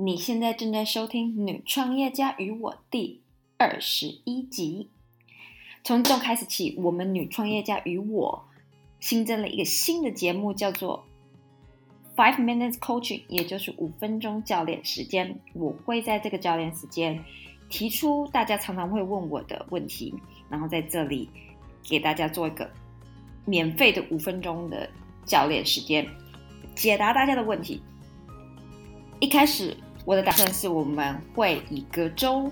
你现在正在收听《女创业家与我》第二十一集。从这开始起，我们《女创业家与我》新增了一个新的节目，叫做 Five Minutes Coaching，也就是五分钟教练时间。我会在这个教练时间提出大家常常会问我的问题，然后在这里给大家做一个免费的五分钟的教练时间，解答大家的问题。一开始我的打算是，我们会以隔周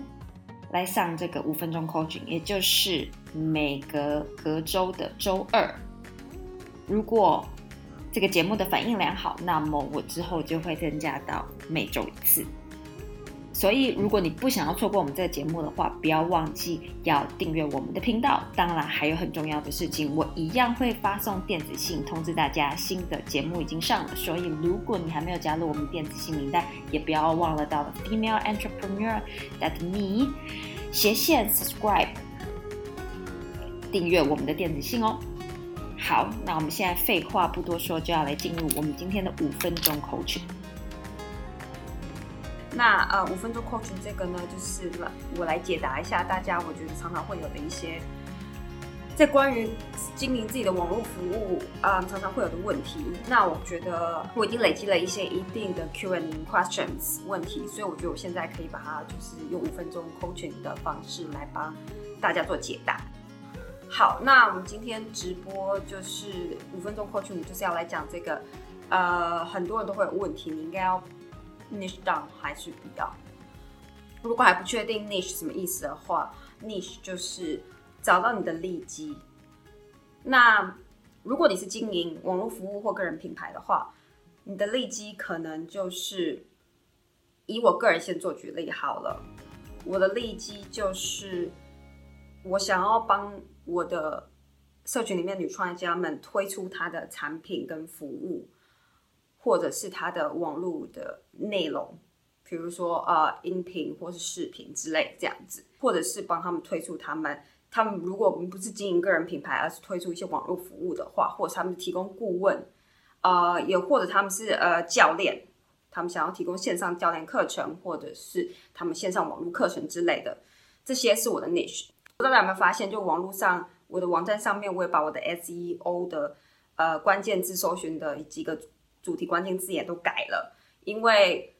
来上这个五分钟 coaching，也就是每隔隔周的周二。如果这个节目的反应良好，那么我之后就会增加到每周一次。所以，如果你不想要错过我们这个节目的话，不要忘记要订阅我们的频道。当然，还有很重要的事情，我一样会发送电子信通知大家新的节目已经上了。所以，如果你还没有加入我们电子信名单，也不要忘了到 Female Entrepreneur That Me 斜线 Subscribe 订阅我们的电子信哦。好，那我们现在废话不多说，就要来进入我们今天的五分钟 coach。那呃，五分钟 coaching 这个呢，就是我来解答一下大家我觉得常常会有的一些在关于经营自己的网络服务啊，常常会有的问题。那我觉得我已经累积了一些一定的 Q and questions 问题，所以我觉得我现在可以把它就是用五分钟 coaching 的方式来帮大家做解答。好，那我们今天直播就是五分钟 coaching，就是要来讲这个呃，很多人都会有问题，你应该要。Niche down 还是不要，如果还不确定 niche 什么意思的话，niche 就是找到你的利基。那如果你是经营网络服务或个人品牌的话，你的利基可能就是以我个人先做举例好了。我的利基就是我想要帮我的社群里面女创业家们推出她的产品跟服务。或者是他的网络的内容，比如说呃音频或是视频之类这样子，或者是帮他们推出他们，他们如果我们不是经营个人品牌，而是推出一些网络服务的话，或者他们提供顾问，呃，也或者他们是呃教练，他们想要提供线上教练课程，或者是他们线上网络课程之类的，这些是我的 niche。不知道大家有没有发现，就网络上我的网站上面，我也把我的 SEO 的呃关键字搜寻的几个。主题关键字也都改了，因为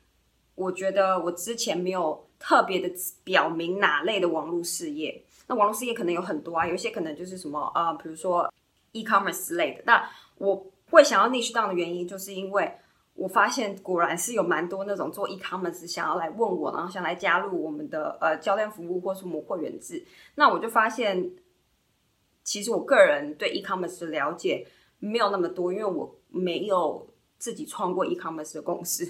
我觉得我之前没有特别的表明哪类的网络事业。那网络事业可能有很多啊，有一些可能就是什么呃，比如说 e-commerce 类的。那我会想要 niche down 的原因，就是因为我发现果然是有蛮多那种做 e-commerce 想要来问我，然后想来加入我们的呃教练服务或是我们会员制。那我就发现，其实我个人对 e-commerce 的了解没有那么多，因为我没有。自己创过 e-commerce 的公司，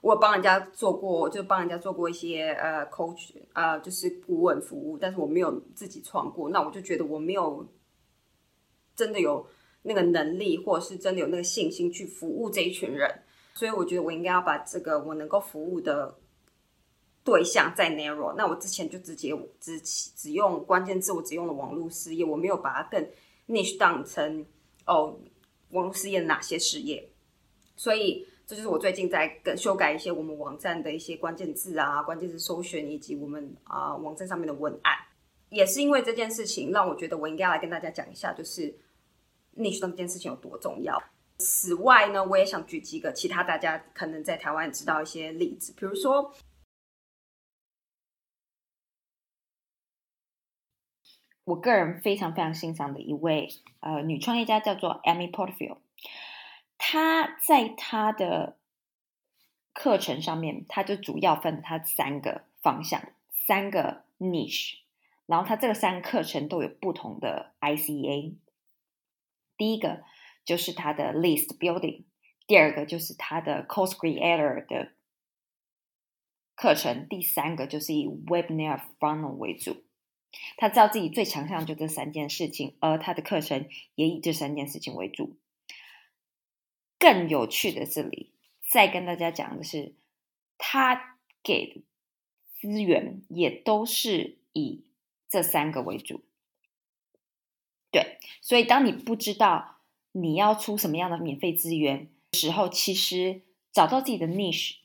我帮人家做过，就帮人家做过一些呃 coach 呃，就是顾问服务，但是我没有自己创过。那我就觉得我没有真的有那个能力，或者是真的有那个信心去服务这一群人。所以我觉得我应该要把这个我能够服务的对象再 narrow。那我之前就直接只只用关键字，我只用了网络事业，我没有把它更 niche 当成哦网络事业哪些事业。所以这就是我最近在跟修改一些我们网站的一些关键字啊、关键字搜寻以及我们啊网站上面的文案，也是因为这件事情让我觉得我应该要来跟大家讲一下，就是 niche 这件事情有多重要。此外呢，我也想举几个其他大家可能在台湾知道一些例子，比如说，我个人非常非常欣赏的一位呃女创业家叫做 Amy Porterfield。他在他的课程上面，他就主要分他三个方向，三个 niche，然后他这个三个课程都有不同的 ICA。第一个就是他的 list building，第二个就是他的 course creator 的课程，第三个就是以 webinar funnel 为主。他知道自己最强项就这三件事情，而他的课程也以这三件事情为主。更有趣的这里，再跟大家讲的是，他给的资源也都是以这三个为主。对，所以当你不知道你要出什么样的免费资源时候，其实找到自己的 niche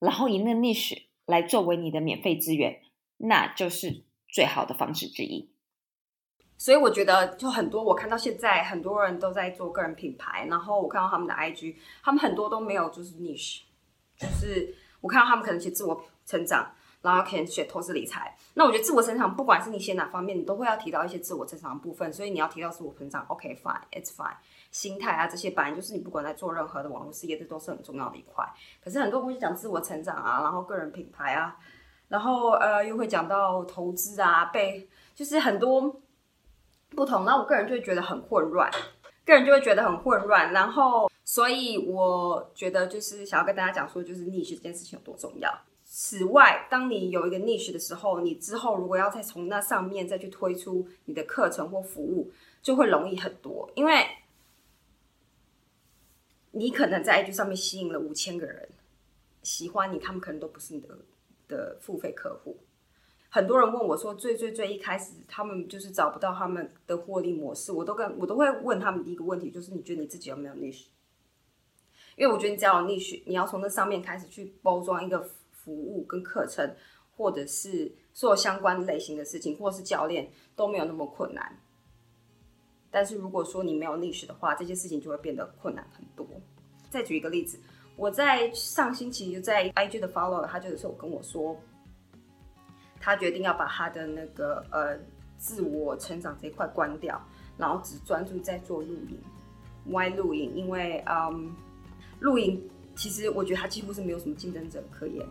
然后以那个 niche 来作为你的免费资源，那就是最好的方式之一。所以我觉得，就很多我看到现在很多人都在做个人品牌，然后我看到他们的 IG，他们很多都没有就是 niche，就是我看到他们可能写自我成长，然后可能写投资理财。那我觉得自我成长，不管是你写哪方面，你都会要提到一些自我成长的部分。所以你要提到自我成长，OK fine，it's fine。心态啊这些，本来就是你不管在做任何的网络事业，这都是很重要的一块。可是很多会讲自我成长啊，然后个人品牌啊，然后呃又会讲到投资啊，被就是很多。不同，那我个人就会觉得很混乱，个人就会觉得很混乱。然后，所以我觉得就是想要跟大家讲说，就是 niche 这件事情有多重要。此外，当你有一个 niche 的时候，你之后如果要再从那上面再去推出你的课程或服务，就会容易很多，因为你可能在 IG 上面吸引了五千个人喜欢你，他们可能都不是你的的付费客户。很多人问我说，最最最一开始，他们就是找不到他们的获利模式，我都跟我都会问他们一个问题，就是你觉得你自己有没有 niche？因为我觉得你只要有 niche，你要从那上面开始去包装一个服务跟课程，或者是做相关类型的事情，或是教练都没有那么困难。但是如果说你没有 niche 的话，这些事情就会变得困难很多。再举一个例子，我在上星期就在 IG 的 follow，他就是有跟我说。他决定要把他的那个呃自我成长这一块关掉，然后只专注在做露营，Why 露营？因为嗯，露营其实我觉得他几乎是没有什么竞争者可言，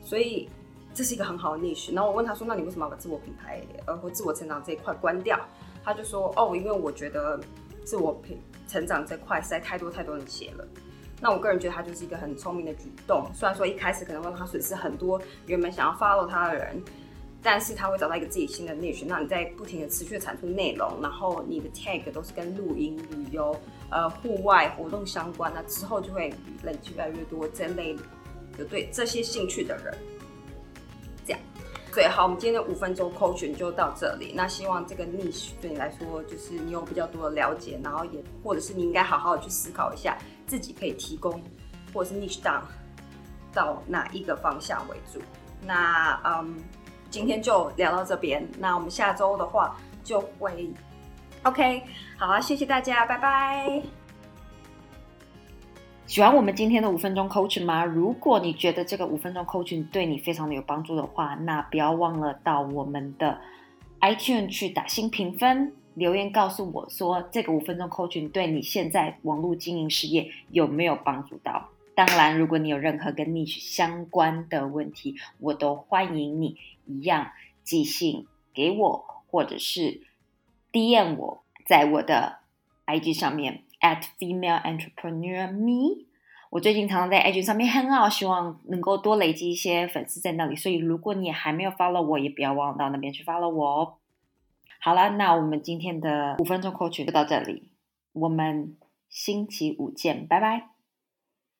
所以这是一个很好的 niche。然后我问他说：“那你为什么要把自我品牌呃或自我成长这一块关掉？”他就说：“哦，因为我觉得自我品成长这块实在太多太多人写了。”那我个人觉得他就是一个很聪明的举动，虽然说一开始可能会让他损失很多原本想要 follow 他的人。但是他会找到一个自己新的 niche，那你在不停的持续产出内容，然后你的 tag 都是跟露营、旅游、呃户外活动相关，那之后就会累积越来越多这类有对这些兴趣的人。这样，对，好，我们今天的五分钟 coach 就到这里。那希望这个 niche 对你来说，就是你有比较多的了解，然后也或者是你应该好好的去思考一下，自己可以提供或者是 niche down 到哪一个方向为主。那嗯。今天就聊到这边，那我们下周的话就会，OK，好啊，谢谢大家，拜拜。喜欢我们今天的五分钟 coaching 吗？如果你觉得这个五分钟 coaching 对你非常的有帮助的话，那不要忘了到我们的 iTunes 去打新评分，留言告诉我说这个五分钟 coaching 对你现在网络经营事业有没有帮助到。当然，如果你有任何跟 niche 相关的问题，我都欢迎你一样寄信给我，或者是 DM 我，在我的 IG 上面 at female entrepreneur me。我最近常常在 IG 上面很好，希望能够多累积一些粉丝在那里。所以，如果你还没有 follow 我，也不要忘到那边去 follow 我哦。好了，那我们今天的五分钟 coach 就到这里，我们星期五见，拜拜。